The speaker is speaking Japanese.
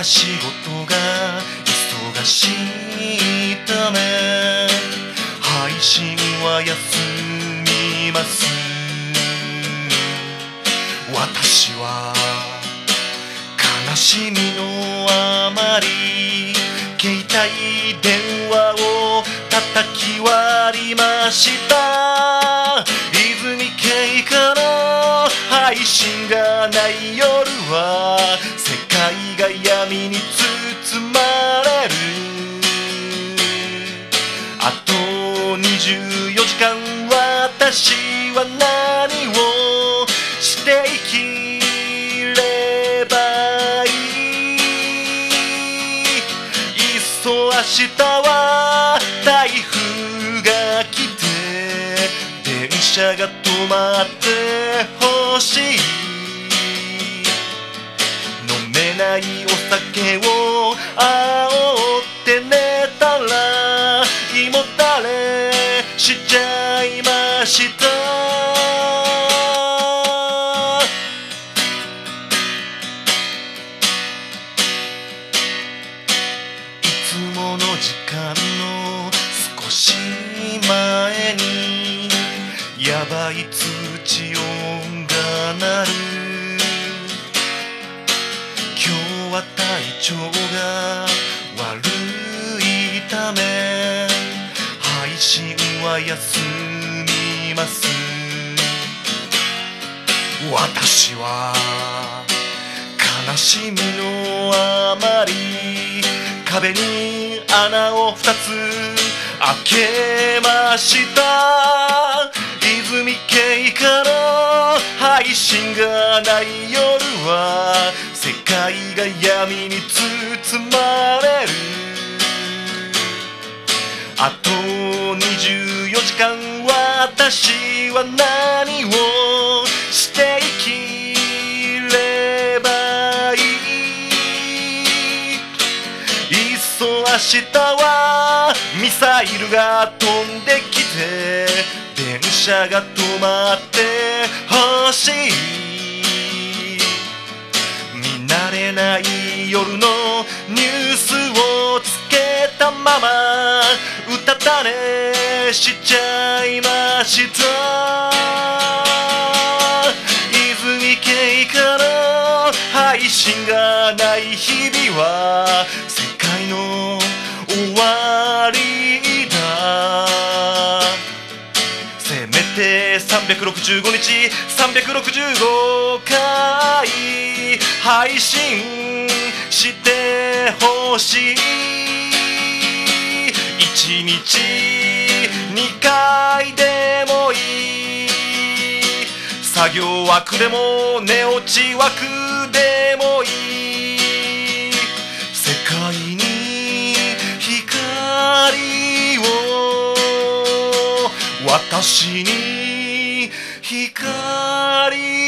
は仕事が忙しいため配信は休みます。私は悲しみのあまり携帯電話を叩き割りました。泉系から配信がない夜は闇に包まれる。あと24時間私は何をして生きればいい。いっそ明日は台風が来て電車が止まってほしい。ないお酒をあおって寝たら胃もたれしちゃいました。いつもの時間の少し前にやばい通知音が鳴る。は体調が悪いため配信は休みます。私は悲しみのあまり壁に穴を二つ開けました。泉系から配信がない夜は世界が闇に包まれるあと24時間私は何をして生きればいい?いっそ明日はミサイルが飛んできて電車が止まってしい見慣れない夜のニュースをつけたままうたた寝しちゃいました。泉系から配信がない日。365日365回配信してほしい。1日2回でもいい。作業枠でも寝落ち枠でもいい。世界に光を私に光